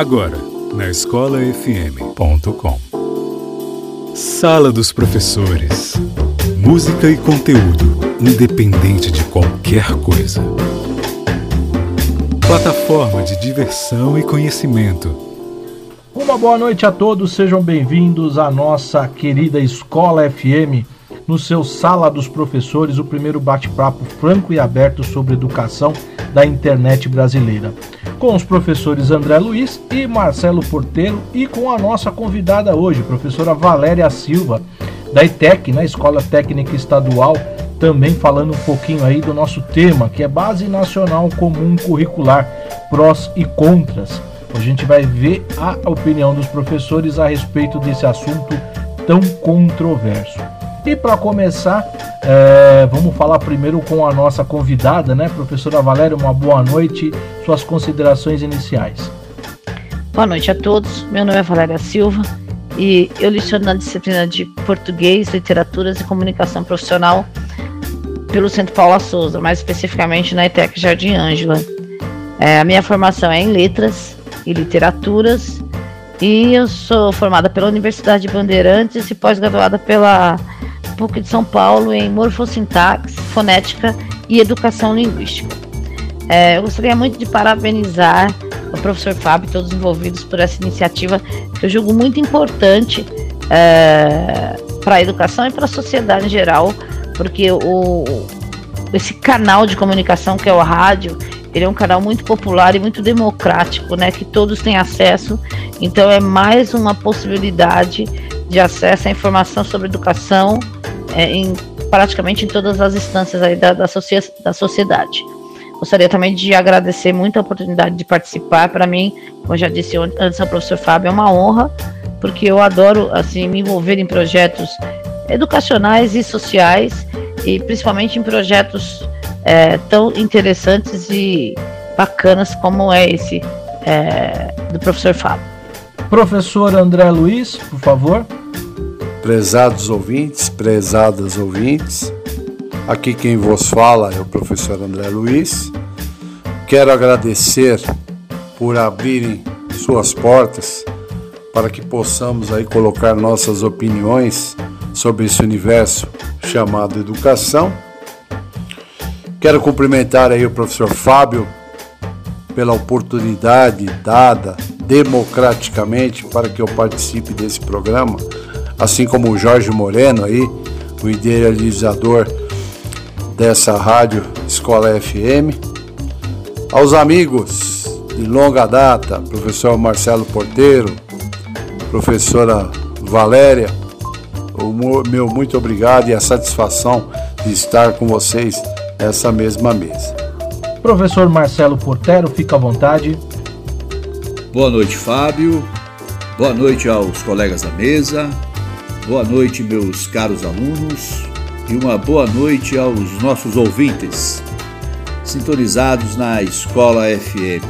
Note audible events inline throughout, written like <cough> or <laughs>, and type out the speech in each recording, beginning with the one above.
Agora, na escolafm.com. Sala dos Professores. Música e conteúdo, independente de qualquer coisa. Plataforma de diversão e conhecimento. Uma boa noite a todos, sejam bem-vindos à nossa querida Escola FM, no seu Sala dos Professores, o primeiro bate-papo franco e aberto sobre educação da internet brasileira com os professores André Luiz e Marcelo Porteiro e com a nossa convidada hoje, professora Valéria Silva, da ITEC, na Escola Técnica Estadual, também falando um pouquinho aí do nosso tema, que é Base Nacional Comum Curricular, prós e contras. A gente vai ver a opinião dos professores a respeito desse assunto tão controverso. E para começar, é, vamos falar primeiro com a nossa convidada, né, professora Valéria? Uma boa noite, suas considerações iniciais. Boa noite a todos. Meu nome é Valéria Silva e eu leciono na disciplina de Português, Literaturas e Comunicação Profissional pelo Centro Paula Souza, mais especificamente na ETEC Jardim Ângela. É, a minha formação é em Letras e Literaturas e eu sou formada pela Universidade de Bandeirantes e pós-graduada pela PUC de São Paulo em morfossintaxe, fonética e educação linguística. É, eu gostaria muito de parabenizar o professor Fábio e todos os envolvidos por essa iniciativa, que eu julgo muito importante é, para a educação e para a sociedade em geral, porque o, esse canal de comunicação que é o rádio, ele é um canal muito popular e muito democrático, né, que todos têm acesso. Então é mais uma possibilidade de acesso à informação sobre educação é, em praticamente em todas as instâncias aí da, da, da sociedade. Gostaria também de agradecer muito a oportunidade de participar. Para mim, como eu já disse antes ao professor Fábio, é uma honra, porque eu adoro assim me envolver em projetos educacionais e sociais, e principalmente em projetos é, tão interessantes e bacanas como é esse é, do professor Fábio. Professor André Luiz, por favor. Prezados ouvintes, prezadas ouvintes, aqui quem vos fala é o professor André Luiz. Quero agradecer por abrirem suas portas para que possamos aí colocar nossas opiniões sobre esse universo chamado educação. Quero cumprimentar aí o professor Fábio pela oportunidade dada democraticamente para que eu participe desse programa assim como o Jorge Moreno aí, o idealizador dessa rádio Escola FM. Aos amigos de longa data, professor Marcelo Porteiro, professora Valéria, o meu muito obrigado e a satisfação de estar com vocês nessa mesma mesa. Professor Marcelo Portero, fica à vontade. Boa noite, Fábio. Boa noite aos colegas da mesa, Boa noite, meus caros alunos, e uma boa noite aos nossos ouvintes, sintonizados na Escola FM.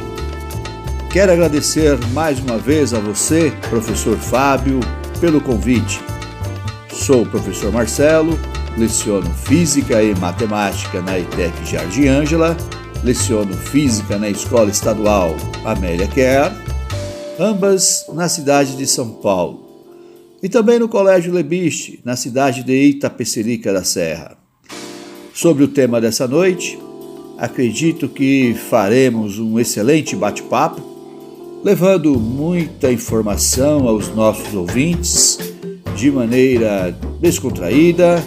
Quero agradecer mais uma vez a você, professor Fábio, pelo convite. Sou o professor Marcelo, leciono Física e Matemática na ITEC Jardim Ângela, leciono Física na Escola Estadual Amélia Kerr, ambas na cidade de São Paulo e também no Colégio Lebiste, na cidade de Itapecerica da Serra. Sobre o tema dessa noite, acredito que faremos um excelente bate-papo, levando muita informação aos nossos ouvintes de maneira descontraída,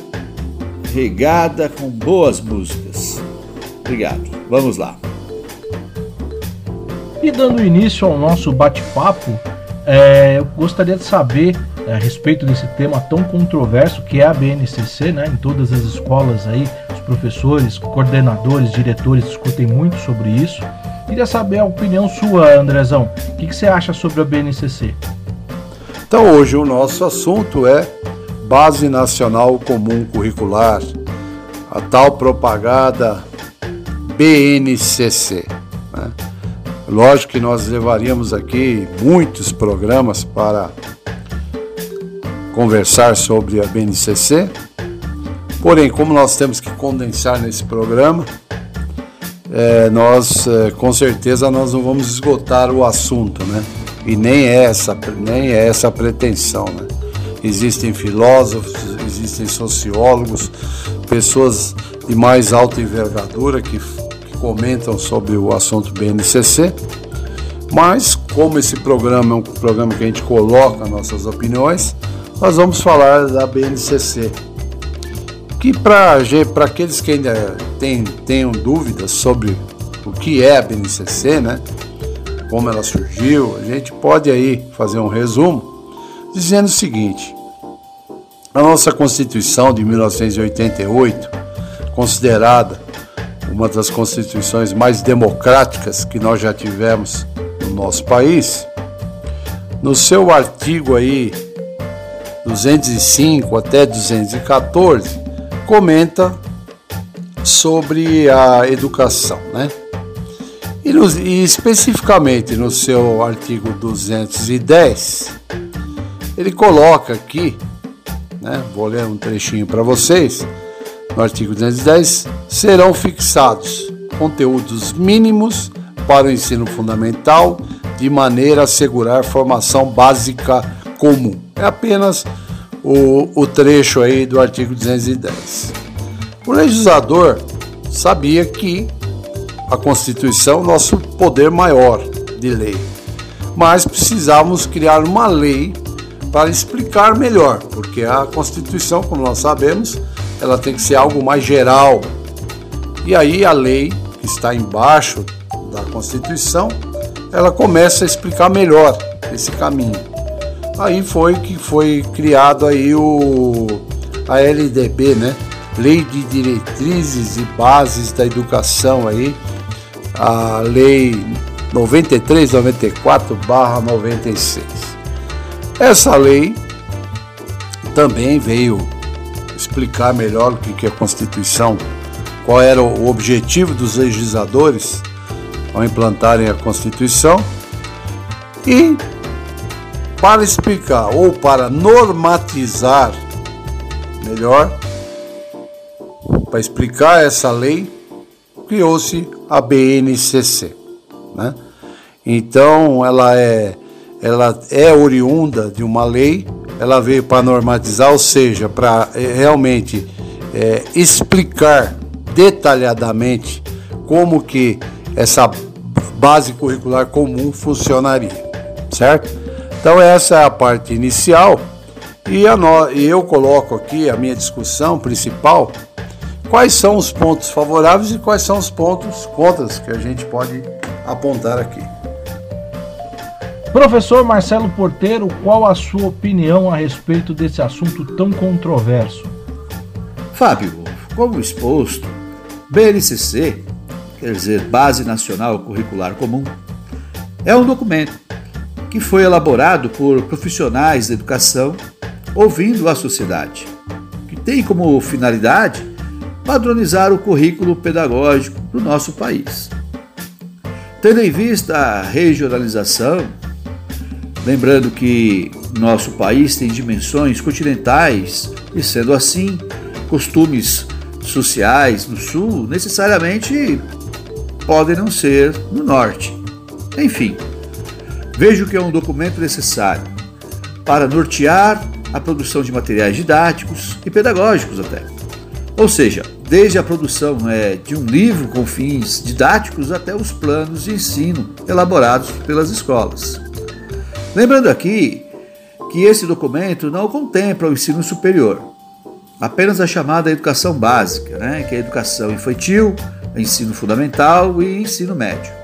regada com boas músicas. Obrigado. Vamos lá. E dando início ao nosso bate-papo, é, eu gostaria de saber a respeito desse tema tão controverso que é a BNCC, né? Em todas as escolas aí, os professores, coordenadores, diretores discutem muito sobre isso. Queria saber a opinião sua, Andrezão. O que, que você acha sobre a BNCC? Então, hoje o nosso assunto é Base Nacional Comum Curricular, a tal propagada BNCC. Né? Lógico que nós levaríamos aqui muitos programas para conversar sobre a BNCC. Porém, como nós temos que condensar nesse programa, é, nós é, com certeza nós não vamos esgotar o assunto, né? E nem é essa, nem é essa a pretensão. Né? Existem filósofos, existem sociólogos, pessoas de mais alta envergadura que, que comentam sobre o assunto BNCC. Mas, como esse programa é um programa que a gente coloca nossas opiniões, nós vamos falar da BNCC. Que para aqueles que ainda tem, tenham dúvidas sobre o que é a BNCC, né? como ela surgiu, a gente pode aí fazer um resumo dizendo o seguinte: a nossa Constituição de 1988, considerada uma das constituições mais democráticas que nós já tivemos no nosso país, no seu artigo aí 205 até 214, comenta sobre a educação, né? E, no, e especificamente no seu artigo 210, ele coloca aqui, né, vou ler um trechinho para vocês, no artigo 210, serão fixados conteúdos mínimos para o ensino fundamental de maneira a assegurar formação básica comum. É apenas o, o trecho aí do artigo 210. O legislador sabia que a Constituição nosso poder maior de lei. Mas precisávamos criar uma lei para explicar melhor, porque a Constituição, como nós sabemos, ela tem que ser algo mais geral. E aí a lei que está embaixo da Constituição, ela começa a explicar melhor esse caminho. Aí foi que foi criado aí o a LDB, né? Lei de Diretrizes e Bases da Educação aí, a Lei 9394/96. Essa lei também veio explicar melhor o que é a Constituição, qual era o objetivo dos legisladores ao implantarem a Constituição e para explicar ou para normatizar melhor, para explicar essa lei, criou-se a BNCC. Né? Então ela é, ela é oriunda de uma lei, ela veio para normatizar, ou seja, para é, realmente é, explicar detalhadamente como que essa base curricular comum funcionaria, certo? Então essa é a parte inicial e, a no, e eu coloco aqui a minha discussão principal quais são os pontos favoráveis e quais são os pontos contras que a gente pode apontar aqui. Professor Marcelo Porteiro, qual a sua opinião a respeito desse assunto tão controverso? Fábio, como exposto, BNCC, quer dizer Base Nacional Curricular Comum, é um documento que foi elaborado por profissionais da educação ouvindo a sociedade, que tem como finalidade padronizar o currículo pedagógico do nosso país. Tendo em vista a regionalização, lembrando que nosso país tem dimensões continentais e, sendo assim, costumes sociais no sul necessariamente podem não ser no norte. Enfim, vejo que é um documento necessário para nortear a produção de materiais didáticos e pedagógicos até. Ou seja, desde a produção é, de um livro com fins didáticos até os planos de ensino elaborados pelas escolas. Lembrando aqui que esse documento não contempla o ensino superior, apenas a chamada educação básica, né, que é a educação infantil, ensino fundamental e ensino médio.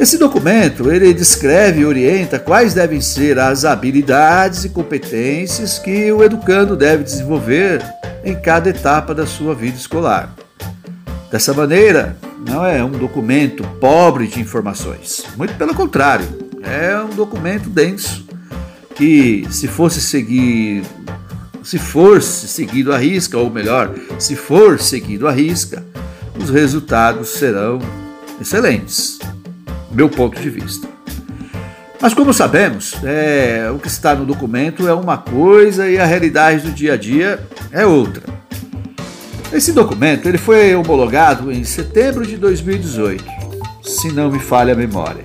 Esse documento ele descreve e orienta quais devem ser as habilidades e competências que o educando deve desenvolver em cada etapa da sua vida escolar. Dessa maneira, não é um documento pobre de informações, muito pelo contrário, é um documento denso que, se fosse seguir, se fosse seguido à risca, ou melhor, se for seguido à risca, os resultados serão excelentes, meu ponto de vista. Mas como sabemos, é, o que está no documento é uma coisa e a realidade do dia a dia é outra. Esse documento ele foi homologado em setembro de 2018, se não me falha a memória.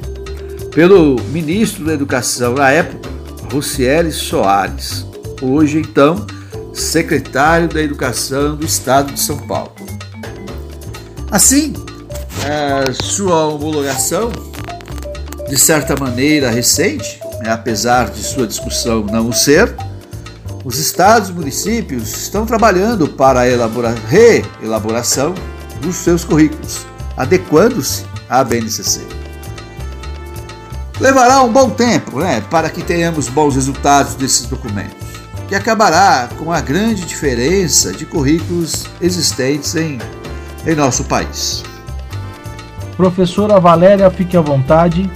pelo ministro da Educação na época, Rocieli Soares, hoje então secretário da Educação do Estado de São Paulo. Assim, sua homologação, de certa maneira recente, né, apesar de sua discussão não o ser, os estados e municípios estão trabalhando para a elabora reelaboração dos seus currículos, adequando-se à BNCC. Levará um bom tempo né, para que tenhamos bons resultados desses documentos, que acabará com a grande diferença de currículos existentes em, em nosso país. Professora Valéria, fique à vontade.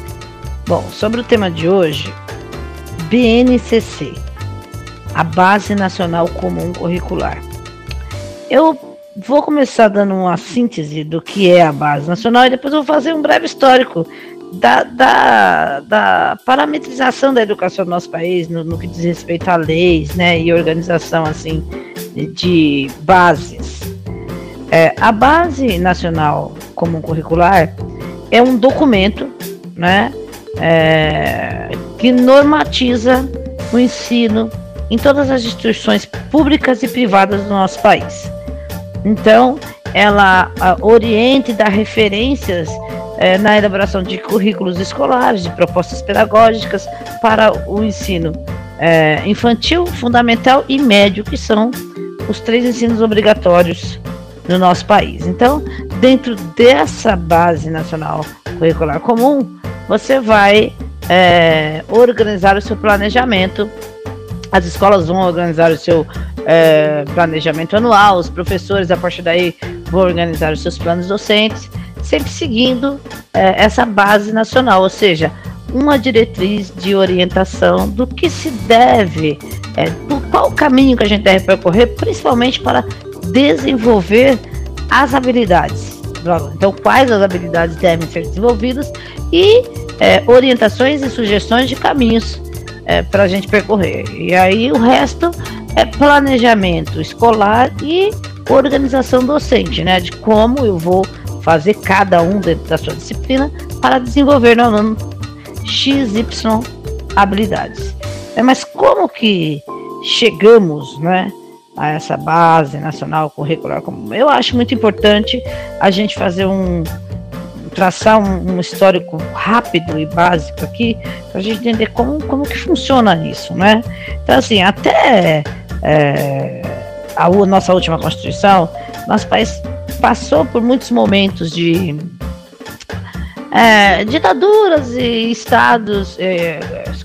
Bom, sobre o tema de hoje, BNCC, a Base Nacional Comum Curricular. Eu vou começar dando uma síntese do que é a Base Nacional e depois vou fazer um breve histórico da, da, da parametrização da educação do nosso país no, no que diz respeito a leis né, e organização assim de bases. É, a Base Nacional Comum Curricular é um documento né, é, que normatiza o ensino em todas as instituições públicas e privadas do nosso país. Então, ela orienta e dá referências é, na elaboração de currículos escolares, de propostas pedagógicas para o ensino é, infantil, fundamental e médio, que são os três ensinos obrigatórios no nosso país. Então, dentro dessa base nacional curricular comum, você vai é, organizar o seu planejamento. As escolas vão organizar o seu é, planejamento anual, os professores, a partir daí, vão organizar os seus planos docentes sempre seguindo é, essa base nacional, ou seja, uma diretriz de orientação do que se deve, é, do qual caminho que a gente deve percorrer, principalmente para desenvolver as habilidades. Então, quais as habilidades devem ser desenvolvidas e é, orientações e sugestões de caminhos é, para a gente percorrer. E aí o resto é planejamento escolar e organização docente, né? De como eu vou fazer cada um dentro da sua disciplina para desenvolver no aluno XY habilidades. É, mas como que chegamos né, a essa base nacional curricular? Eu acho muito importante a gente fazer um traçar um, um histórico rápido e básico aqui para a gente entender como, como que funciona isso, né? Então assim, até é, a nossa última Constituição, nosso país passou por muitos momentos de é, ditaduras e estados, é,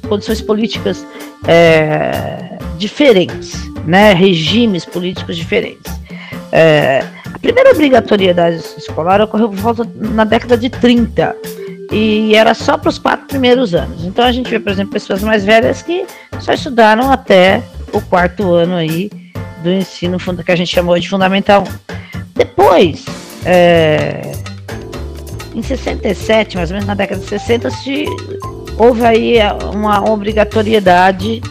condições políticas é, diferentes, né, regimes políticos diferentes. É, a primeira obrigatoriedade escolar ocorreu por volta na década de 30 e era só para os quatro primeiros anos. Então a gente vê, por exemplo, pessoas mais velhas que só estudaram até o quarto ano aí do ensino que a gente chamou de fundamental depois, é, em 67, mais ou menos na década de 60, se, houve aí uma obrigatoriedade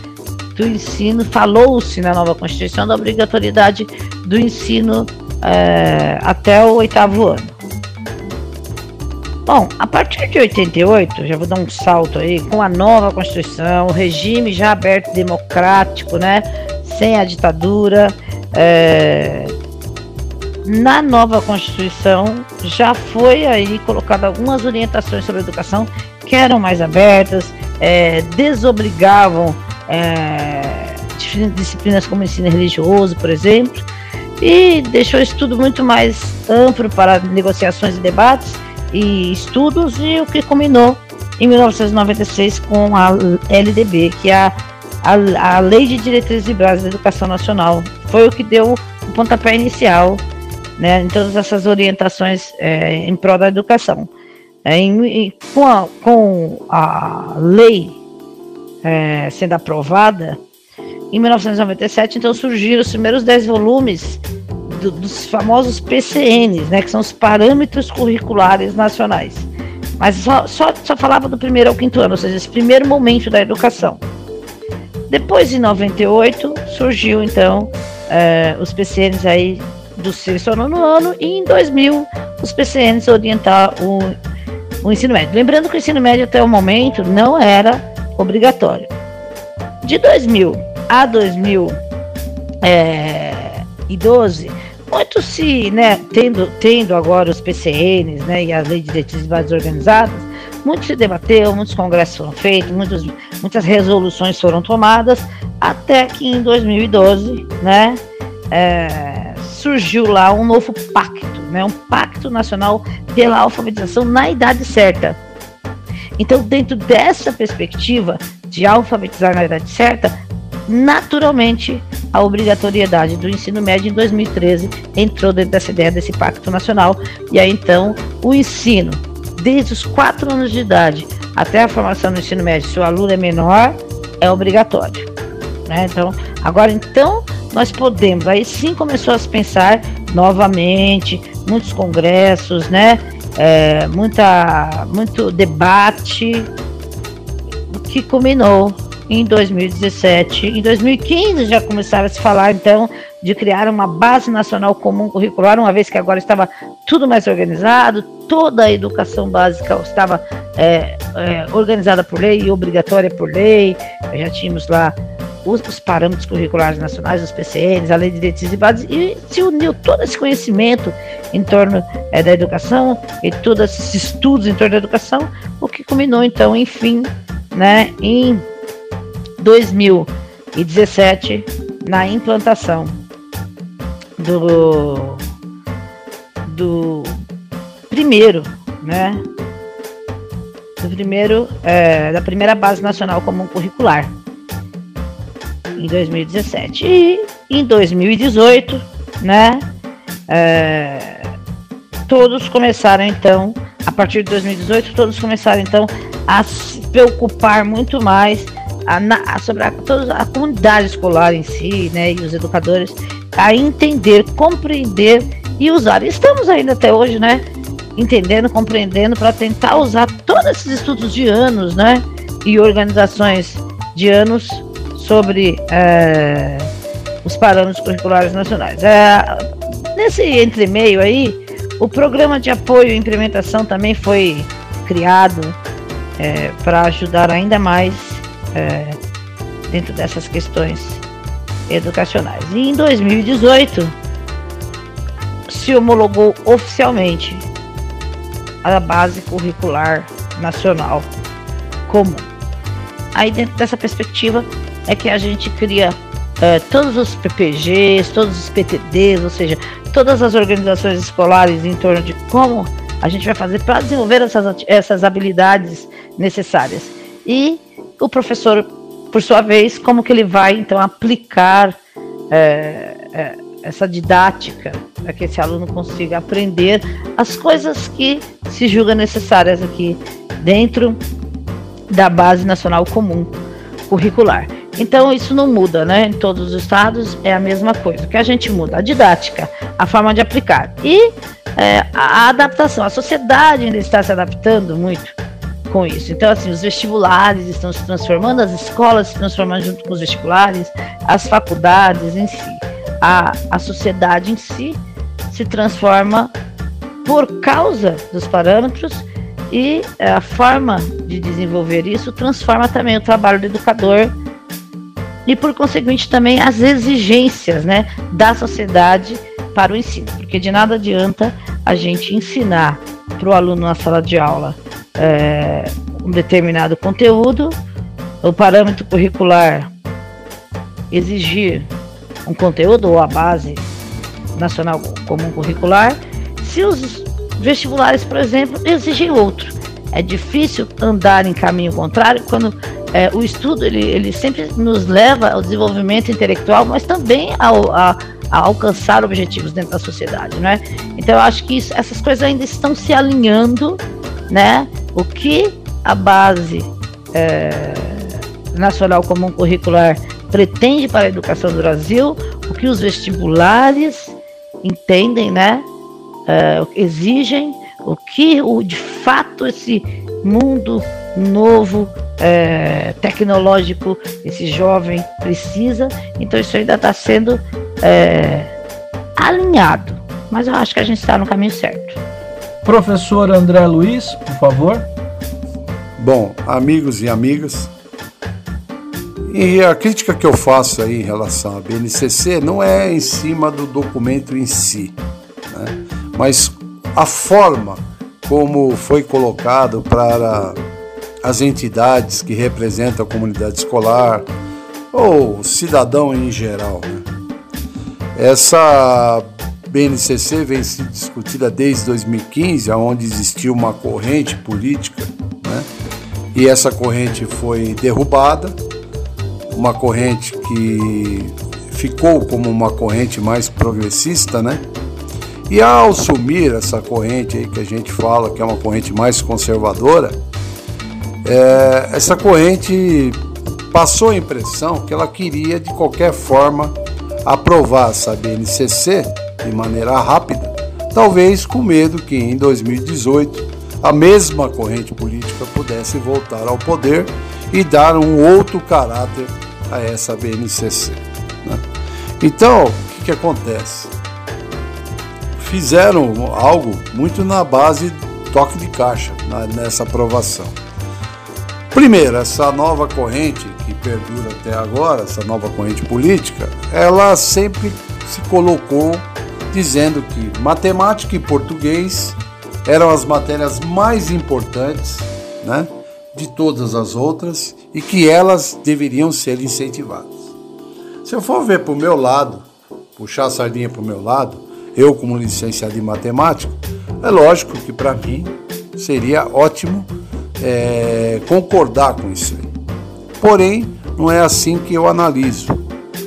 do ensino, falou-se na nova Constituição da obrigatoriedade do ensino é, até o oitavo ano. Bom, a partir de 88, já vou dar um salto aí, com a nova Constituição, o regime já aberto democrático, né? Sem a ditadura, é, na nova Constituição já foi aí colocado algumas orientações sobre educação que eram mais abertas, é, desobrigavam é, disciplinas como ensino religioso, por exemplo, e deixou isso tudo muito mais amplo para negociações e debates e estudos, e o que combinou em 1996 com a LDB, que é a, a, a Lei de Diretrizes e Bases da Educação Nacional. Foi o que deu o pontapé inicial né, em todas essas orientações é, em prol da educação. É, em, com, a, com, a, lei é, sendo aprovada, em 1997, então surgiram os primeiros 10 volumes do, dos famosos PCNs, né, que são os Parâmetros Curriculares Nacionais. Mas só, só, só falava do primeiro ao quinto ano, ou seja, esse primeiro momento da educação. Depois, em 98, surgiu então é, os PCNs aí do sexto ao nono ano e em 2000 os PCNs orientar o o ensino médio. Lembrando que o ensino médio até o momento não era obrigatório. De 2000 a 2012, é, muito se, né, tendo, tendo agora os PCNs né, e a lei de diretrizes básicas organizadas, muito se debateu, muitos congressos foram feitos, muitos, muitas resoluções foram tomadas, até que em 2012, né, é, surgiu lá um novo pacto, né, um pacto nacional pela alfabetização na idade certa. Então, dentro dessa perspectiva de alfabetizar na idade certa, naturalmente a obrigatoriedade do ensino médio em 2013 entrou dentro dessa ideia desse pacto nacional e aí então o ensino desde os 4 anos de idade até a formação do ensino médio, se o aluno é menor, é obrigatório. Né? Então, agora então nós podemos, aí sim começou a se pensar novamente, muitos congressos, né? É, muita, muito debate, que culminou em 2017. Em 2015 já começava a se falar então de criar uma base nacional comum curricular, uma vez que agora estava tudo mais organizado, toda a educação básica estava é, é, organizada por lei e obrigatória por lei. Já tínhamos lá os, os, parâmetros curriculares nacionais, os PCNs, a lei de diretrizes e bases, e se uniu todo esse conhecimento em torno é, da educação e todos esses estudos em torno da educação, o que culminou então, enfim, né, em 2017 na implantação do, do primeiro, né? Do primeiro, é, da primeira base nacional comum curricular em 2017 e em 2018, né? É, todos começaram então, a partir de 2018, todos começaram então a se preocupar muito mais a, a, sobre a, toda a comunidade escolar em si, né, e os educadores, a entender, compreender e usar. Estamos ainda até hoje, né, entendendo, compreendendo, para tentar usar todos esses estudos de anos, né, e organizações de anos sobre é, os parâmetros curriculares nacionais. É, nesse entremeio aí, o programa de apoio e implementação também foi criado é, para ajudar ainda mais dentro dessas questões educacionais. E em 2018 se homologou oficialmente a base curricular nacional comum. Aí dentro dessa perspectiva é que a gente cria é, todos os PPGs, todos os PTDs, ou seja, todas as organizações escolares em torno de como a gente vai fazer para desenvolver essas, essas habilidades necessárias. E o professor, por sua vez, como que ele vai então aplicar é, é, essa didática para que esse aluno consiga aprender as coisas que se julga necessárias aqui dentro da base nacional comum curricular. Então isso não muda, né? Em todos os estados é a mesma coisa. O que a gente muda? A didática, a forma de aplicar e é, a adaptação. A sociedade ainda está se adaptando muito com isso. Então, assim, os vestibulares estão se transformando, as escolas se transformando junto com os vestibulares, as faculdades em si. A, a sociedade em si se transforma por causa dos parâmetros e a forma de desenvolver isso transforma também o trabalho do educador e, por conseguinte, também as exigências né, da sociedade para o ensino, porque de nada adianta a gente ensinar para o aluno na sala de aula é, um determinado conteúdo, o parâmetro curricular exigir um conteúdo ou a base nacional comum curricular, se os vestibulares, por exemplo, exigem outro. É difícil andar em caminho contrário quando é, o estudo ele, ele sempre nos leva ao desenvolvimento intelectual, mas também ao, a, a alcançar objetivos dentro da sociedade, né? Então eu acho que isso, essas coisas ainda estão se alinhando, né? O que a base é, nacional comum curricular pretende para a educação do Brasil, o que os vestibulares entendem, né? É, exigem, o que o, de fato esse mundo novo é, tecnológico esse jovem precisa. Então isso ainda está sendo é, alinhado. Mas eu acho que a gente está no caminho certo. Professor André Luiz, por favor. Bom, amigos e amigas, e a crítica que eu faço aí em relação à BNCC não é em cima do documento em si, né? mas a forma como foi colocado para as entidades que representam a comunidade escolar ou cidadão em geral. Né? Essa BNCC vem se discutida desde 2015, onde existiu uma corrente política, né? e essa corrente foi derrubada uma corrente que ficou como uma corrente mais progressista, né? E ao assumir essa corrente aí que a gente fala que é uma corrente mais conservadora, é, essa corrente passou a impressão que ela queria de qualquer forma aprovar essa BNCC de maneira rápida, talvez com medo que em 2018 a mesma corrente política pudesse voltar ao poder e dar um outro caráter a essa BNCC. Né? Então, o que, que acontece? Fizeram algo muito na base toque de caixa nessa aprovação. Primeiro, essa nova corrente que perdura até agora, essa nova corrente política, ela sempre se colocou dizendo que matemática e português eram as matérias mais importantes, né? de todas as outras e que elas deveriam ser incentivadas. Se eu for ver para o meu lado, puxar a sardinha para o meu lado, eu como licenciado em matemática, é lógico que para mim seria ótimo é, concordar com isso. Porém, não é assim que eu analiso,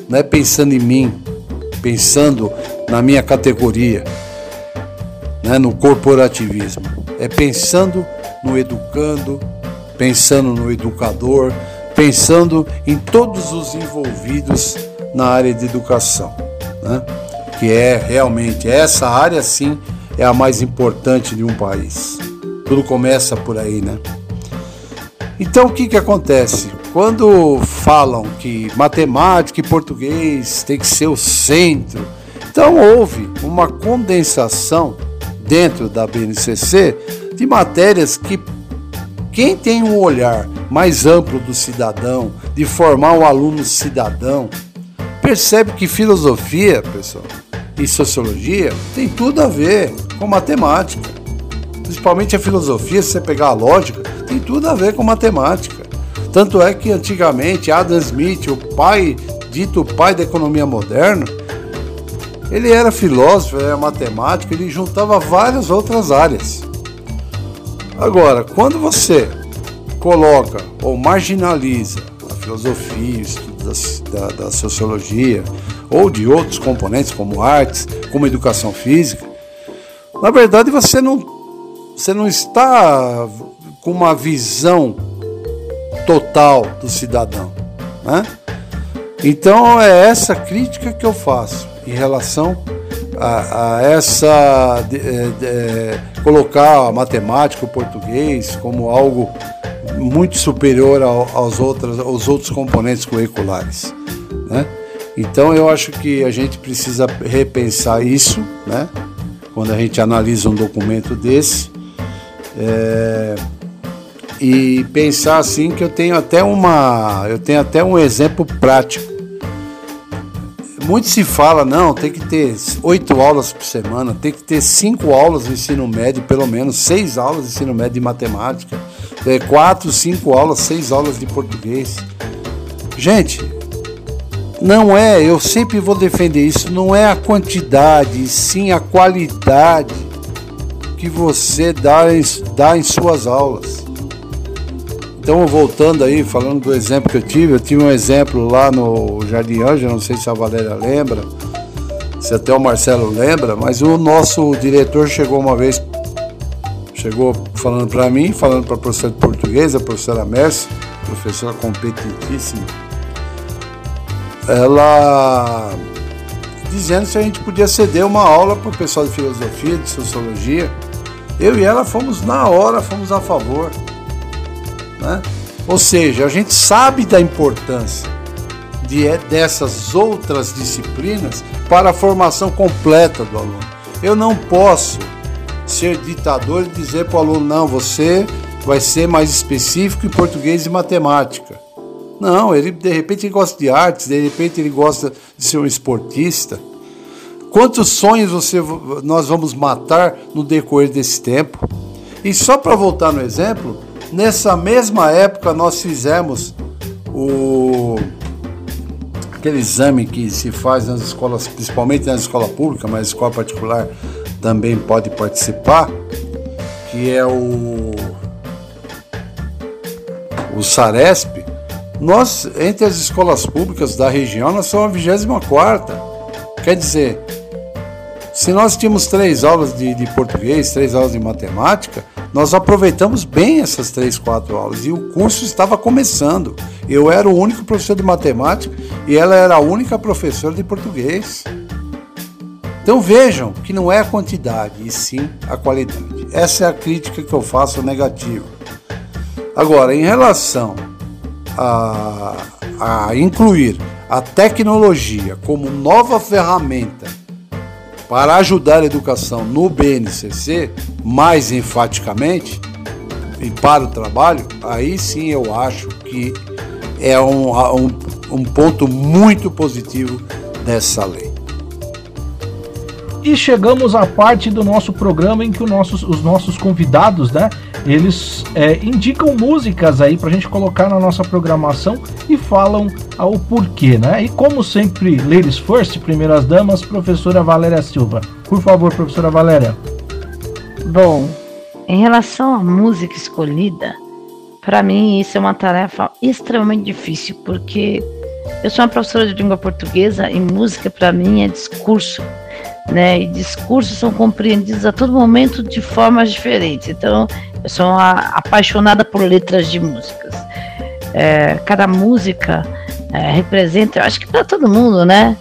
não é pensando em mim, pensando na minha categoria, né, no corporativismo, é pensando no educando, pensando no educador, pensando em todos os envolvidos na área de educação, né? que é realmente essa área sim é a mais importante de um país. Tudo começa por aí, né? Então o que, que acontece? Quando falam que matemática e português tem que ser o centro, então houve uma condensação dentro da BNCC de matérias que quem tem um olhar mais amplo do cidadão, de formar um aluno cidadão, percebe que filosofia, pessoal, e sociologia tem tudo a ver com matemática. Principalmente a filosofia, se você pegar a lógica, tem tudo a ver com matemática. Tanto é que antigamente Adam Smith, o pai, dito pai da economia moderna, ele era filósofo, era matemático, ele juntava várias outras áreas. Agora, quando você coloca ou marginaliza a filosofia, o estudo da, da, da sociologia ou de outros componentes como artes, como educação física, na verdade você não, você não está com uma visão total do cidadão. Né? Então é essa crítica que eu faço em relação a, a essa de, de, colocar a matemática, o português como algo muito superior ao, aos, outros, aos outros componentes curriculares. Né? Então eu acho que a gente precisa repensar isso, né? quando a gente analisa um documento desse, é, e pensar assim que eu tenho até uma, eu tenho até um exemplo prático muito se fala, não, tem que ter oito aulas por semana, tem que ter cinco aulas de ensino médio, pelo menos, seis aulas de ensino médio de matemática, é, quatro, cinco aulas, seis aulas de português. Gente, não é, eu sempre vou defender isso, não é a quantidade, sim a qualidade que você dá em, dá em suas aulas. Então, voltando aí, falando do exemplo que eu tive, eu tive um exemplo lá no Jardim Ângela, não sei se a Valéria lembra, se até o Marcelo lembra, mas o nosso diretor chegou uma vez, chegou falando para mim, falando para a professora de português, a professora Mercy, professora competentíssima, ela dizendo se a gente podia ceder uma aula para o pessoal de filosofia, de sociologia. Eu e ela fomos na hora, fomos a favor. Né? Ou seja, a gente sabe da importância de, é, dessas outras disciplinas para a formação completa do aluno. Eu não posso ser ditador e dizer para o aluno: não, você vai ser mais específico em português e matemática. Não, ele de repente ele gosta de artes, de repente ele gosta de ser um esportista. Quantos sonhos você, nós vamos matar no decorrer desse tempo? E só para voltar no exemplo, nessa mesma época nós fizemos o aquele exame que se faz nas escolas, principalmente nas escolas públicas, mas escola particular também pode participar, que é o o Saresp. Nós, entre as escolas públicas da região, nós somos a 24 Quer dizer, se nós tínhamos três aulas de, de português, três aulas de matemática, nós aproveitamos bem essas três, quatro aulas e o curso estava começando. Eu era o único professor de matemática e ela era a única professora de português. Então vejam que não é a quantidade, e sim a qualidade. Essa é a crítica que eu faço negativa. Agora, em relação a, a incluir a tecnologia como nova ferramenta para ajudar a educação no BNCC, mais enfaticamente, e para o trabalho, aí sim eu acho que é um, um, um ponto muito positivo dessa lei. E chegamos à parte do nosso programa em que nossos, os nossos convidados, né, eles é, indicam músicas aí para a gente colocar na nossa programação e falam o porquê, né? E como sempre, ladies first, primeiras damas, professora Valéria Silva. Por favor, professora Valéria. Bom, em relação à música escolhida, para mim isso é uma tarefa extremamente difícil, porque eu sou uma professora de língua portuguesa e música para mim é discurso né? E discursos são compreendidos a todo momento de formas diferentes. Então, eu sou apaixonada por letras de músicas. É, cada música é, representa, eu acho que para todo mundo, né?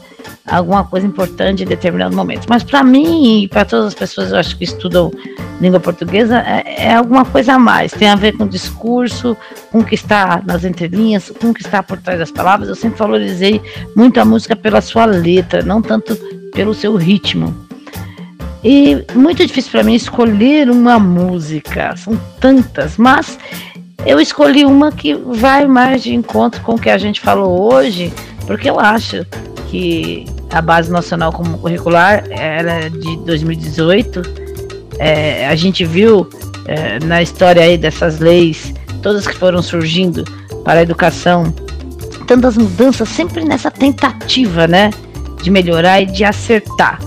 Alguma coisa importante em determinado momento. Mas para mim e para todas as pessoas, eu acho que estudam língua portuguesa, é, é, alguma coisa a mais. Tem a ver com o discurso, com o que está nas entrelinhas, com o que está por trás das palavras. Eu sempre valorizei muito a música pela sua letra, não tanto pelo seu ritmo. E muito difícil para mim escolher uma música, são tantas, mas eu escolhi uma que vai mais de encontro com o que a gente falou hoje, porque eu acho que a Base Nacional Curricular era de 2018. É, a gente viu é, na história aí dessas leis, todas que foram surgindo para a educação, tantas mudanças, sempre nessa tentativa, né? De melhorar e de acertar.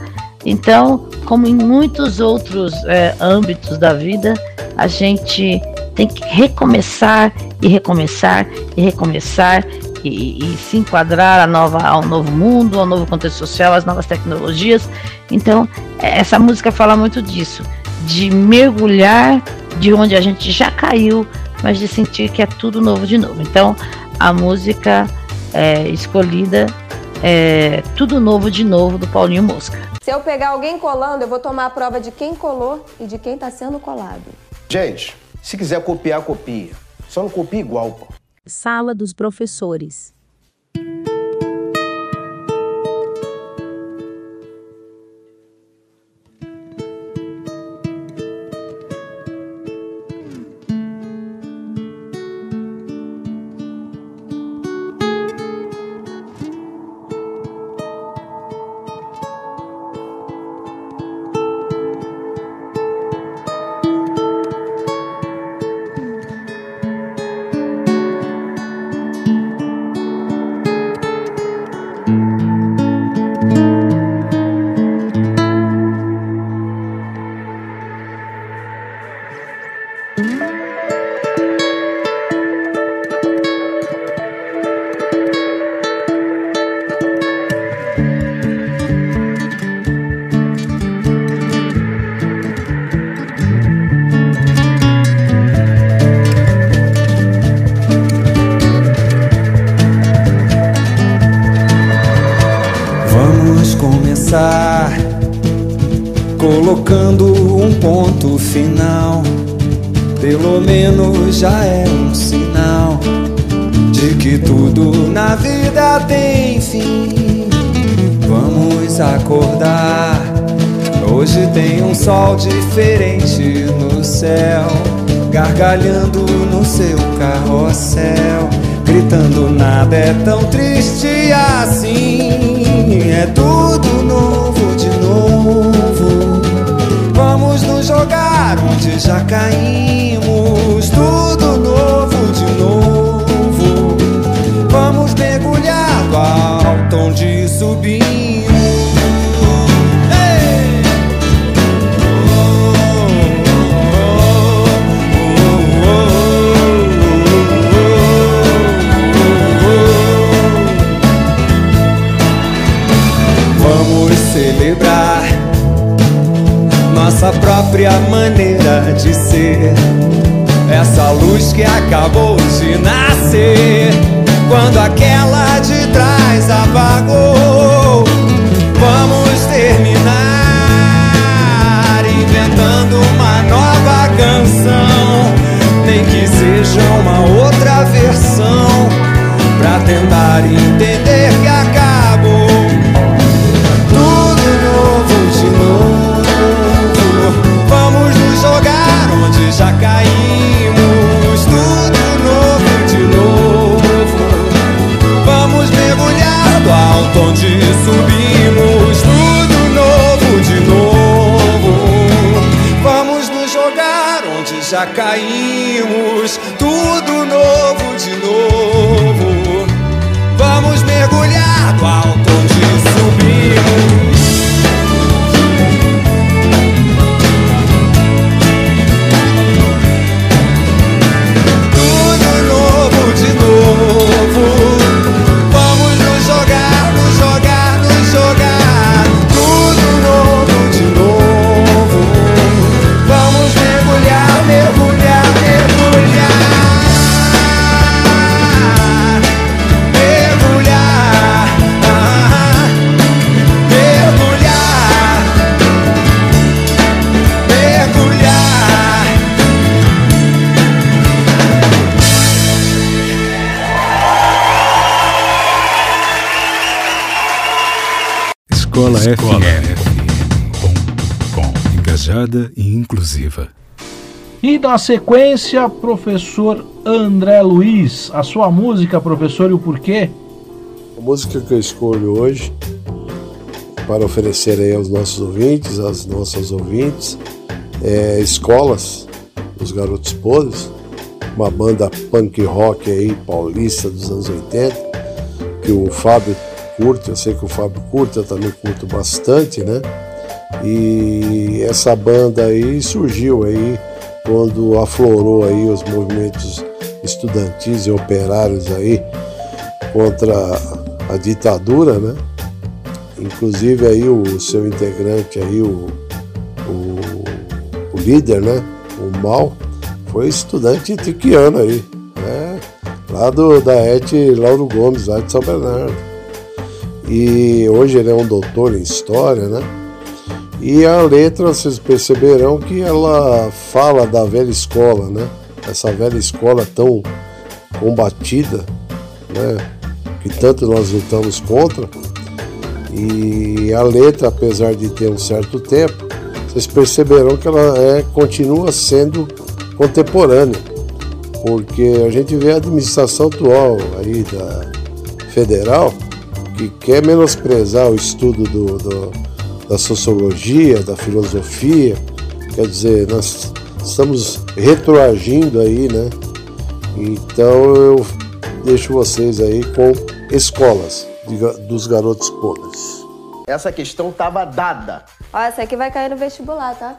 Então, como em muitos outros é, âmbitos da vida, a gente tem que recomeçar e recomeçar e recomeçar e, e, se enquadrar a nova, ao novo mundo, ao novo contexto social, às novas tecnologias. Então, essa música fala muito disso, de mergulhar de onde a gente já caiu, mas de sentir que é tudo novo de novo. Então, a música é, escolhida é, Tudo Novo de Novo, do Paulinho Mosca. Se eu pegar alguém colando, eu vou tomar a prova de quem colou e de quem está sendo colado. Gente, se quiser copiar, copia. Só não copia igual, pô. Sala dos professores. Gargalhando no seu carrossel, gritando nada é tão triste assim. É tudo novo de novo. Vamos nos jogar onde já caímos. Tudo novo de novo. Vamos mergulhar do alto onde subimos. Nossa própria maneira de ser. Essa luz que acabou de nascer, quando aquela de trás apagou. Vamos terminar inventando uma nova canção, nem que seja uma outra versão, pra tentar entender que já caímos. Tudo novo de novo. Vamos mergulhar do alto onde subimos. Tudo novo de novo. Vamos nos jogar onde já caímos. E na sequência, professor André Luiz, a sua música, professor, e o porquê? A música que eu escolho hoje para oferecer aí aos nossos ouvintes, às nossas ouvintes, é Escolas dos Garotos Podres, uma banda punk rock aí paulista dos anos 80, que o Fábio curte, eu sei que o Fábio curte, eu também curto bastante, né? E essa banda aí surgiu aí quando aflorou aí os movimentos estudantis e operários aí contra a ditadura, né? Inclusive aí o seu integrante aí, o, o, o líder, né? O Mal, foi estudante tiquiano aí, né? Lá do, da ET Lauro Gomes, lá de São Bernardo. E hoje ele é um doutor em história, né? E a letra, vocês perceberão que ela fala da velha escola, né? Essa velha escola tão combatida, né? Que tanto nós lutamos contra. E a letra, apesar de ter um certo tempo, vocês perceberão que ela é, continua sendo contemporânea. Porque a gente vê a administração atual aí da federal que quer menosprezar o estudo do, do, da sociologia, da filosofia, quer dizer, nós estamos retroagindo aí, né? Então eu deixo vocês aí com escolas de, dos garotos podres. Essa questão estava dada. Ó, essa aqui vai cair no vestibular, tá?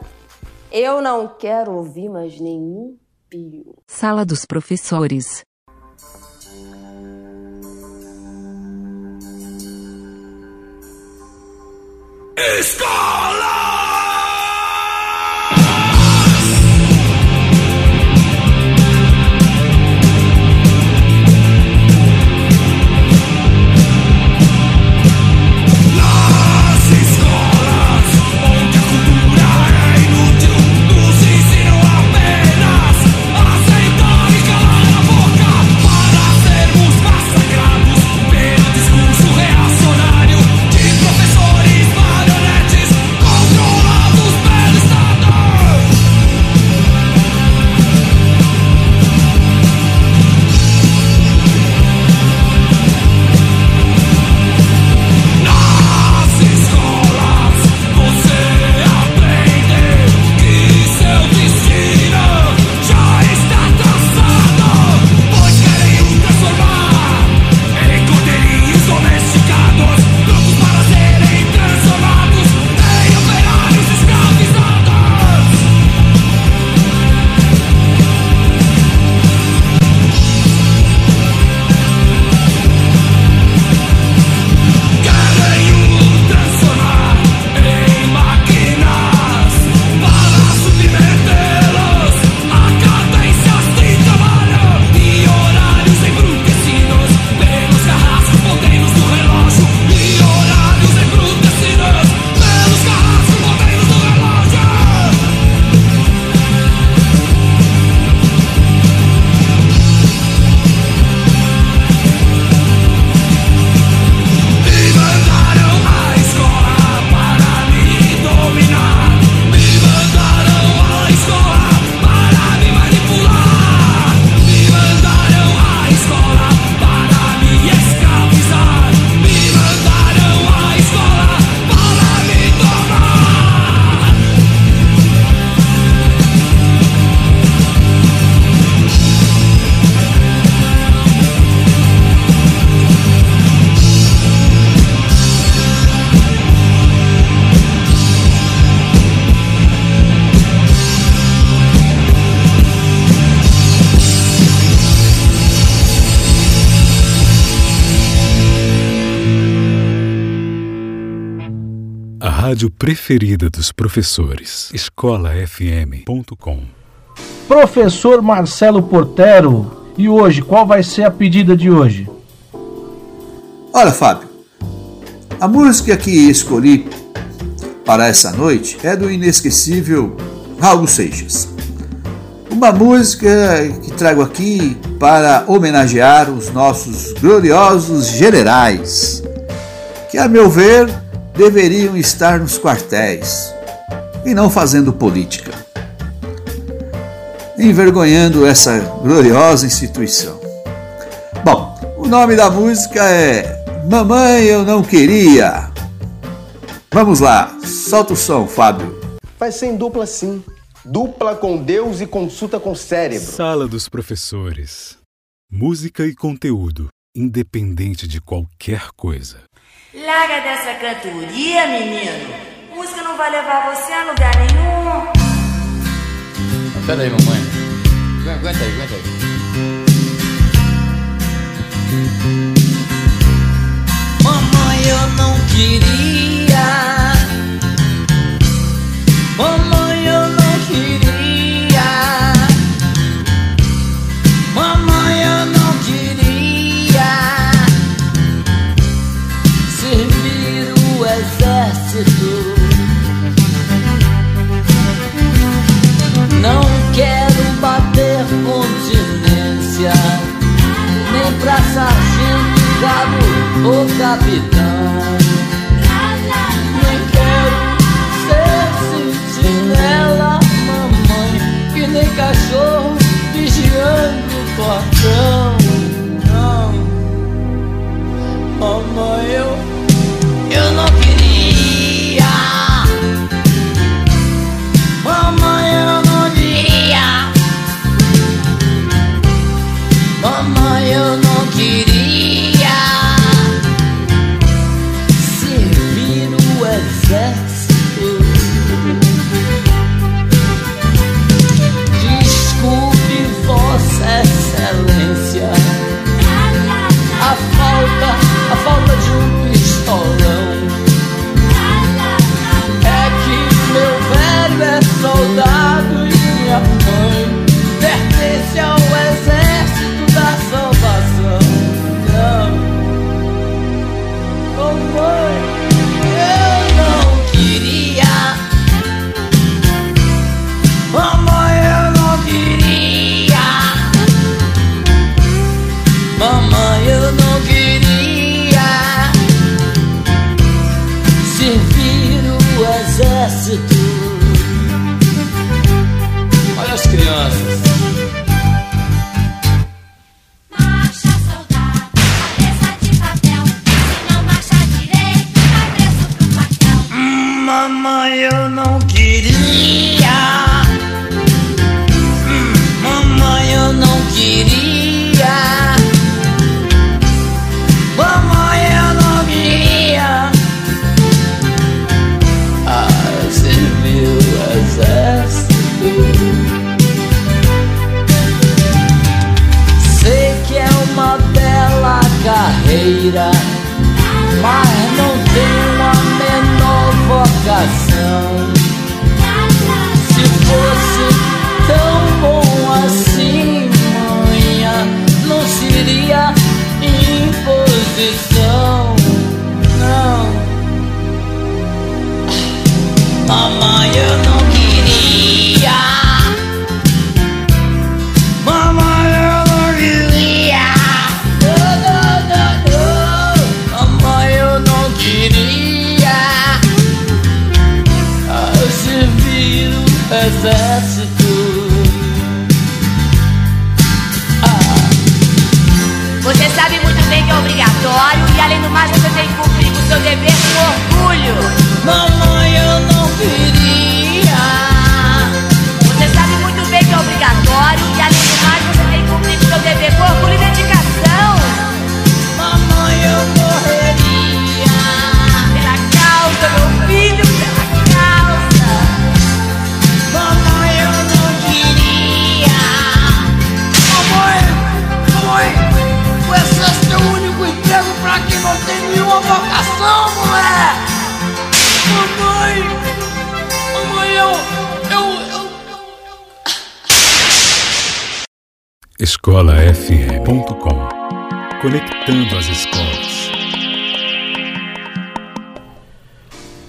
Eu não quero ouvir mais nenhum pio. Sala dos professores. Discurso preferida dos professores. escolafm.com. Professor Marcelo Portero, e hoje qual vai ser a pedida de hoje? Olha, Fábio, a música que escolhi para essa noite é do inesquecível Raul Seixas. Uma música que trago aqui para homenagear os nossos gloriosos generais, que, a meu ver, deveriam estar nos quartéis e não fazendo política, envergonhando essa gloriosa instituição. Bom, o nome da música é Mamãe Eu Não Queria. Vamos lá, solta o som, Fábio. Vai ser em dupla sim. Dupla com Deus e consulta com o cérebro. Sala dos professores. Música e conteúdo, independente de qualquer coisa. Larga dessa cantoria, menino. Música não vai levar você a lugar nenhum. Pera aí, mamãe. Aguenta aí, aguenta aí. Mamãe, eu não queria. Mamãe, eu não queria. Ou capitão. Nem quero ser sentinela, mamãe, que nem cachorro vigiando o portão.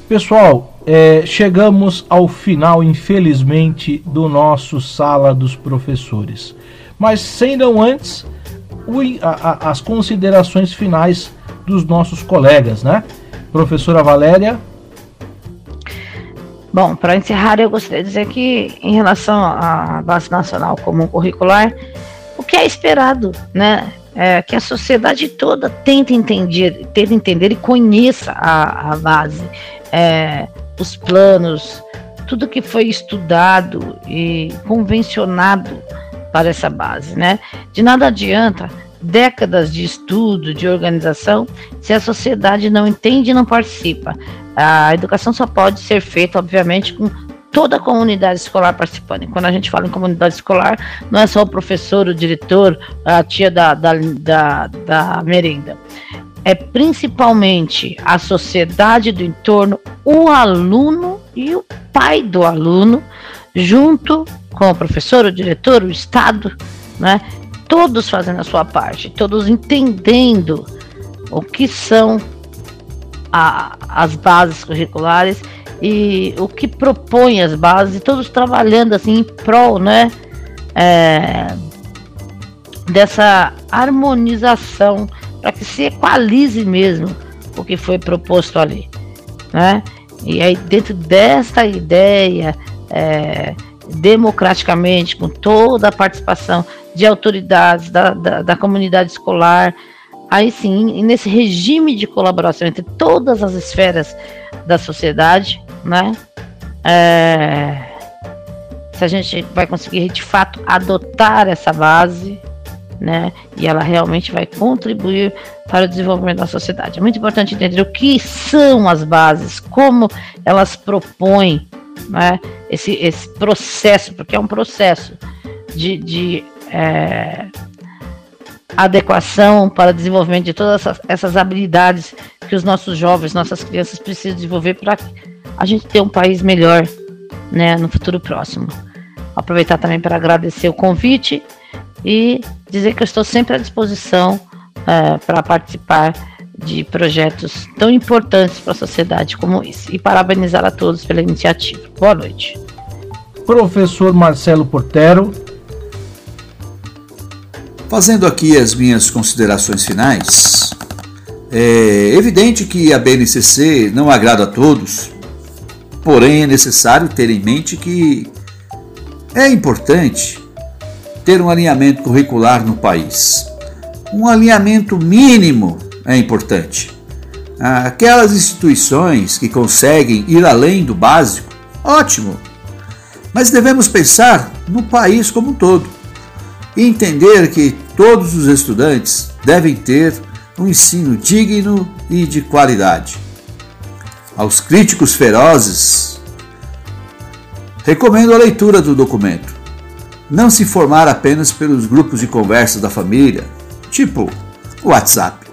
Pessoal, é, chegamos ao final, infelizmente, do nosso Sala dos Professores. Mas sem não antes o, a, a, as considerações finais dos nossos colegas, né? Professora Valéria. Bom, para encerrar, eu gostaria de dizer que, em relação à base nacional comum curricular, o que é esperado, né? É que a sociedade toda tente entender, tente entender e conheça a, a base, é, os planos, tudo que foi estudado e convencionado para essa base, né? De nada adianta décadas de estudo, de organização, se a sociedade não entende e não participa. A educação só pode ser feita, obviamente, com toda a comunidade escolar participando. E quando a gente fala em comunidade escolar, não é só o professor, o diretor, a tia da, da, da, da merenda. É principalmente a sociedade do entorno, o aluno e o pai do aluno, junto com o professor, o diretor, o Estado, né? todos fazendo a sua parte, todos entendendo o que são a, as bases curriculares e o que propõe as bases, todos trabalhando assim em prol, né, é, dessa harmonização para que se equalize mesmo o que foi proposto ali, né? E aí dentro desta ideia é, democraticamente, com toda a participação de autoridades, da, da, da comunidade escolar, aí sim, nesse regime de colaboração entre todas as esferas da sociedade, né? É, se a gente vai conseguir de fato adotar essa base, né? E ela realmente vai contribuir para o desenvolvimento da sociedade. É muito importante entender o que são as bases, como elas propõem, né? Esse, esse processo, porque é um processo de, de é, adequação para o desenvolvimento de todas essas, essas, habilidades que os nossos jovens, nossas crianças precisam desenvolver para a gente ter um país melhor né, no futuro próximo. Aproveitar também para agradecer o convite e dizer que eu estou sempre à disposição é, para participar de projetos tão importantes para a sociedade como esse. E parabenizar a todos pela iniciativa. Boa noite. Professor Marcelo Portero, Fazendo aqui as minhas considerações finais, é evidente que a BNCC não agrada a todos, porém é necessário ter em mente que é importante ter um alinhamento curricular no país. Um alinhamento mínimo é importante. Aquelas instituições que conseguem ir além do básico, ótimo. Mas devemos pensar no país como um todo e entender que todos os estudantes devem ter um ensino digno e de qualidade. Aos críticos ferozes, recomendo a leitura do documento. Não se informar apenas pelos grupos de conversa da família, tipo WhatsApp.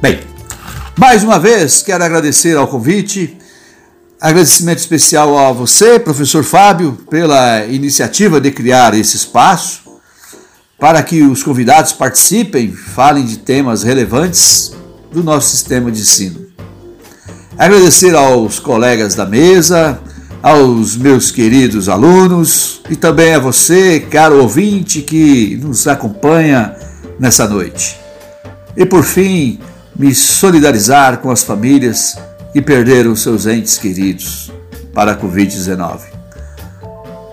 Bem, mais uma vez quero agradecer ao convite Agradecimento especial a você, professor Fábio, pela iniciativa de criar esse espaço para que os convidados participem, falem de temas relevantes do nosso sistema de ensino. Agradecer aos colegas da mesa, aos meus queridos alunos e também a você, caro ouvinte, que nos acompanha nessa noite. E por fim, me solidarizar com as famílias e perderam seus entes queridos para a Covid-19.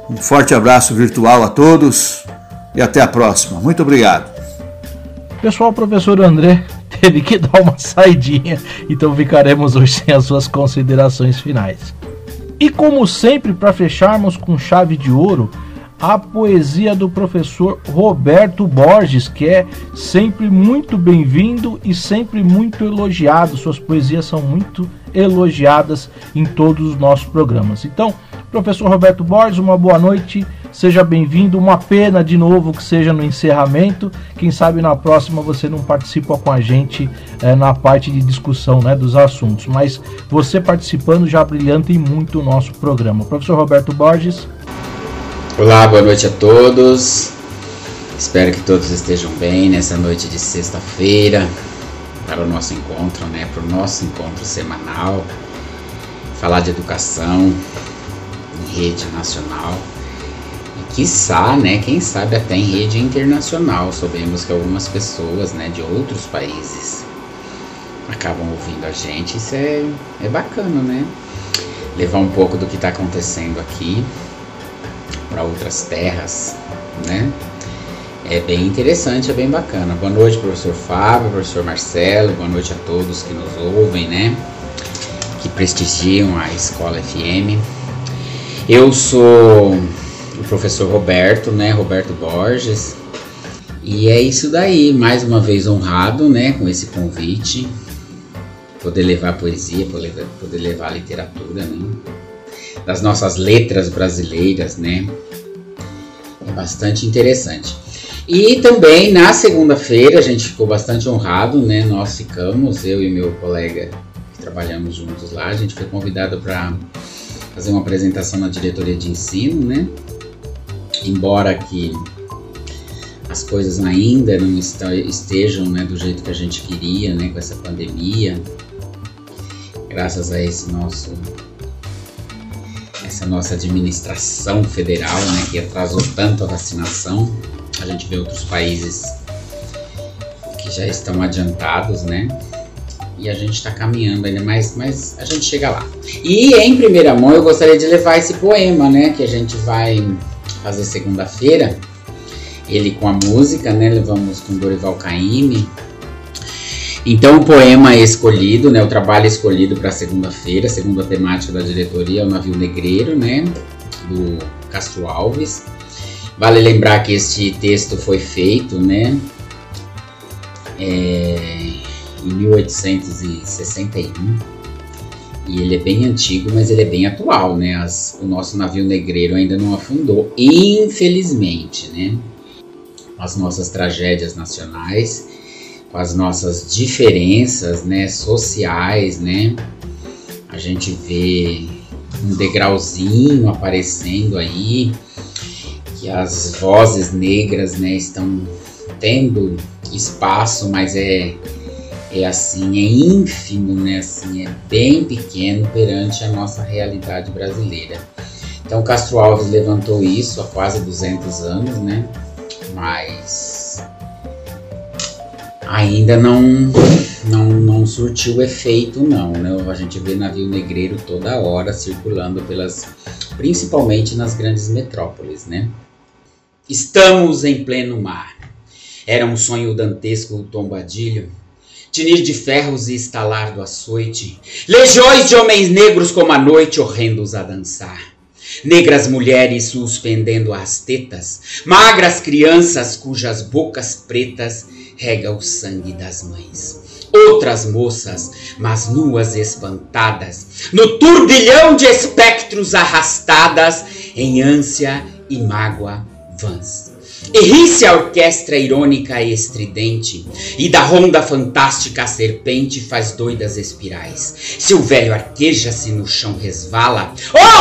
Um forte abraço virtual a todos e até a próxima. Muito obrigado. Pessoal, professor André teve que <laughs> dar uma saidinha, então ficaremos hoje sem as suas considerações finais. E como sempre, para fecharmos com chave de ouro, a poesia do professor Roberto Borges, que é sempre muito bem-vindo e sempre muito elogiado. Suas poesias são muito elogiadas em todos os nossos programas. Então, professor Roberto Borges, uma boa noite, seja bem-vindo. Uma pena de novo que seja no encerramento. Quem sabe na próxima você não participa com a gente é, na parte de discussão né, dos assuntos, mas você participando já brilhanta em muito o nosso programa. Professor Roberto Borges. Olá, boa noite a todos. Espero que todos estejam bem nessa noite de sexta-feira para o nosso encontro, né? Para o nosso encontro semanal, falar de educação em rede nacional quiçá, né? Quem sabe até em rede internacional. Sabemos que algumas pessoas, né, de outros países acabam ouvindo a gente. Isso é, é bacana, né? Levar um pouco do que está acontecendo aqui para outras terras, né? É bem interessante, é bem bacana. Boa noite, professor Fábio, professor Marcelo, boa noite a todos que nos ouvem, né? Que prestigiam a Escola FM. Eu sou o professor Roberto, né? Roberto Borges. E é isso daí, mais uma vez honrado, né, com esse convite. Poder levar poesia, poder, poder levar literatura, né? Das nossas letras brasileiras, né? É bastante interessante. E também na segunda-feira a gente ficou bastante honrado, né? Nós ficamos, eu e meu colega que trabalhamos juntos lá, a gente foi convidado para fazer uma apresentação na diretoria de ensino, né? Embora que as coisas ainda não estejam né, do jeito que a gente queria, né, com essa pandemia, graças a esse nosso essa nossa administração federal, né, que atrasou tanto a vacinação, a gente vê outros países que já estão adiantados, né? E a gente está caminhando ainda mais, mas a gente chega lá. E em primeira mão eu gostaria de levar esse poema, né? Que a gente vai fazer segunda-feira. Ele com a música, né? Levamos com Dorival Caymmi. Então o poema escolhido, né? O trabalho escolhido para segunda-feira, segundo a temática da diretoria, é o Navio Negreiro, né? Do Castro Alves. Vale lembrar que este texto foi feito, né? É, em 1861 e ele é bem antigo, mas ele é bem atual, né? As, o nosso navio negreiro ainda não afundou, infelizmente, né? As nossas tragédias nacionais, com as nossas diferenças, né, sociais, né? A gente vê um degrauzinho aparecendo aí, que as vozes negras, né, estão tendo espaço, mas é é assim, é ínfimo, né, assim, é bem pequeno perante a nossa realidade brasileira. Então Castro Alves levantou isso há quase 200 anos, né? Mas ainda não não, não surtiu efeito não, né? A gente vê navio negreiro toda hora circulando pelas principalmente nas grandes metrópoles, né? Estamos em pleno mar. Era um sonho dantesco o tombadilho, tinir de ferros e estalar do açoite, legiões de homens negros como a noite horrendos a dançar. Negras mulheres suspendendo as tetas, magras crianças cujas bocas pretas rega o sangue das mães. Outras moças, mas nuas espantadas, no turbilhão de espectros arrastadas, em ânsia e mágoa vãs. E ri-se a orquestra irônica e estridente, e da ronda fantástica a serpente faz doidas espirais. Se o velho arqueja-se no chão resvala,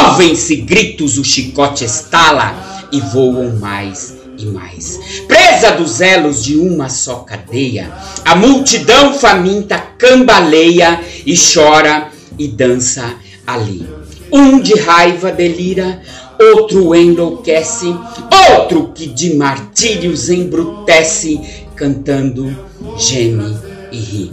ouvem-se gritos, o chicote estala, e voam mais e mais. Presa dos elos de uma só cadeia, a multidão faminta cambaleia e chora e dança ali. Um de raiva delira, outro enlouquece, outro que de martírios embrutece, cantando, geme e ri.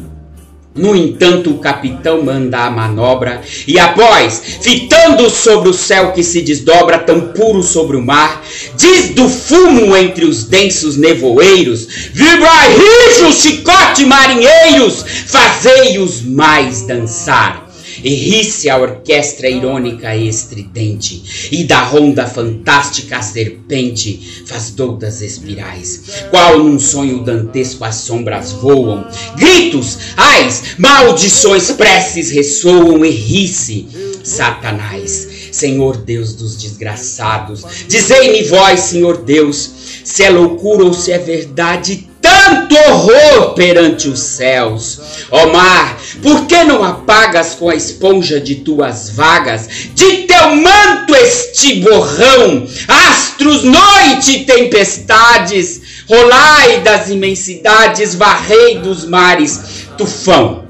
No entanto, o capitão manda a manobra e após, fitando sobre o céu que se desdobra tão puro sobre o mar, diz do fumo entre os densos nevoeiros: Vibrai rijo, chicote marinheiros, fazei-os mais dançar e ri-se a orquestra irônica e estridente, e da ronda fantástica a serpente faz doudas espirais, qual num sonho dantesco as sombras voam, gritos, ais, maldições, preces ressoam e ri-se, Satanás, Senhor Deus dos desgraçados, dizei-me vós, Senhor Deus, se é loucura ou se é verdade, tanto horror perante os céus. Ó mar, por que não apagas com a esponja de tuas vagas, de teu manto este borrão, astros, noite e tempestades, rolai das imensidades, varrei dos mares, tufão.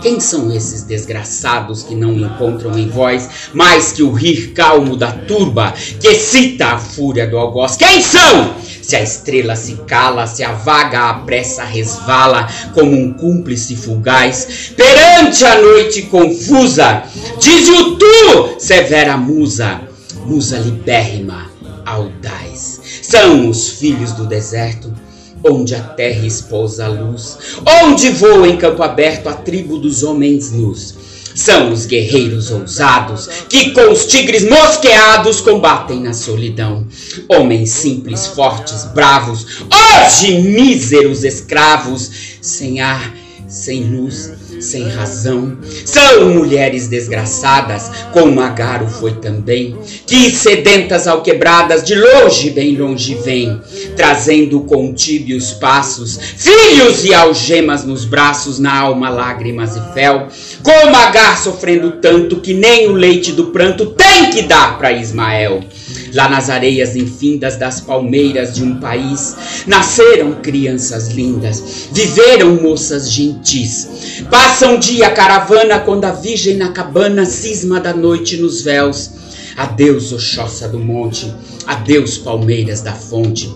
Quem são esses desgraçados que não encontram em voz mais que o rir calmo da turba que excita a fúria do algoz? Quem são? Se a estrela se cala, se a vaga à pressa resvala como um cúmplice fugaz, perante a noite confusa, diz-o tu, severa musa, musa libérrima, audaz. São os filhos do deserto, onde a terra expousa a luz, onde voa em campo aberto a tribo dos homens nus. São os guerreiros ousados que com os tigres mosqueados combatem na solidão. Homens simples, fortes, bravos, hoje míseros escravos, sem ar, sem luz, sem razão. São mulheres desgraçadas, como Magaro foi também, que sedentas alquebradas de longe, bem longe vêm, trazendo com tíbios passos, filhos e algemas nos braços, na alma lágrimas e fel. Com Agar sofrendo tanto que nem o leite do pranto tem que dar para Ismael. Lá nas areias infindas das palmeiras de um país, nasceram crianças lindas, viveram moças gentis. Passa um dia a caravana quando a virgem na cabana cisma da noite nos véus. Adeus, Oxóssia do monte, adeus, palmeiras da fonte.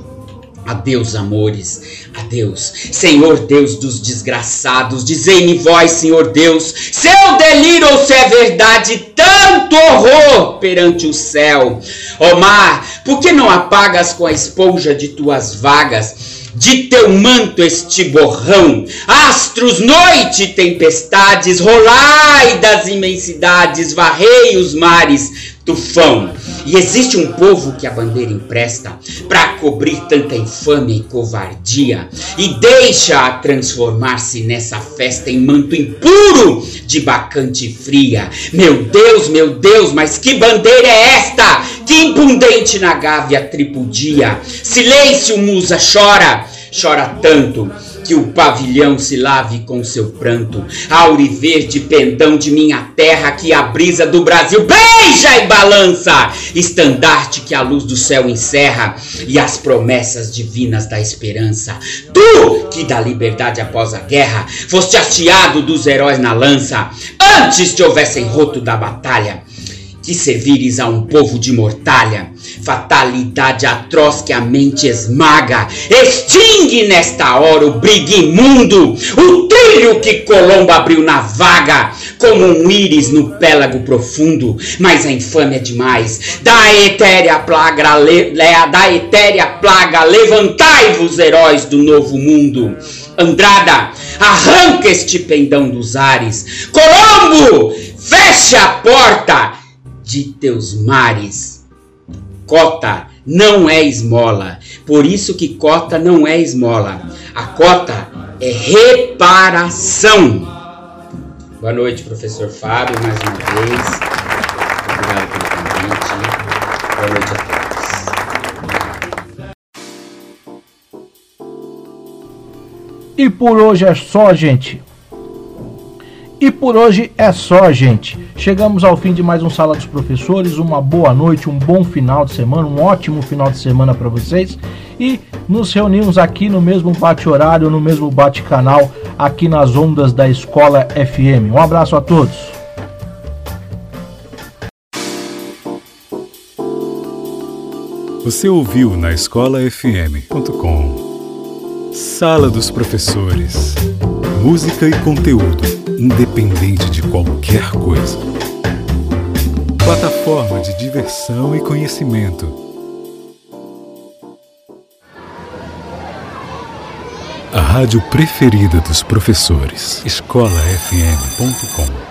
Adeus, amores, adeus, Senhor Deus dos desgraçados, dizei-me vós, Senhor Deus, se eu deliro ou se é verdade tanto horror perante o céu. Ó mar, por que não apagas com a esponja de tuas vagas? De teu manto este borrão, astros, noite tempestades, rolai das imensidades, varrei os mares, tufão. E existe um povo que a bandeira empresta para cobrir tanta infâmia e covardia e deixa-a transformar-se nessa festa em manto impuro de bacante fria. Meu Deus, meu Deus, mas que bandeira é esta? Que impundente na gávea tripudia. Silêncio, musa, chora, chora tanto que o pavilhão se lave com seu pranto. Auriverde pendão de minha terra que a brisa do Brasil beija e balança. Estandarte que a luz do céu encerra e as promessas divinas da esperança. Tu que da liberdade após a guerra foste hasteado dos heróis na lança. Antes te houvessem roto da batalha que servires a um povo de mortalha, fatalidade atroz que a mente esmaga, extingue nesta hora o brigue imundo, o trilho que Colombo abriu na vaga, como um íris no pélago profundo, mas a infâmia é demais, da etérea plaga, le, da etérea plaga, levantai-vos, heróis do novo mundo. Andrada, arranca este pendão dos ares. Colombo, fecha a porta de teus mares. Cota não é esmola, por isso que cota não é esmola. A cota é reparação. Boa noite, professor Fábio, mais uma vez. Obrigado pelo convite. Boa noite a todos. E por hoje é só, gente. E por hoje é só, gente. Chegamos ao fim de mais um Sala dos Professores. Uma boa noite, um bom final de semana, um ótimo final de semana para vocês. E nos reunimos aqui no mesmo bate-horário, no mesmo bate-canal, aqui nas ondas da Escola FM. Um abraço a todos. Você ouviu na escolafm.com. Sala dos Professores. Música e conteúdo, independente de qualquer coisa. Plataforma de diversão e conhecimento. A rádio preferida dos professores. escolafm.com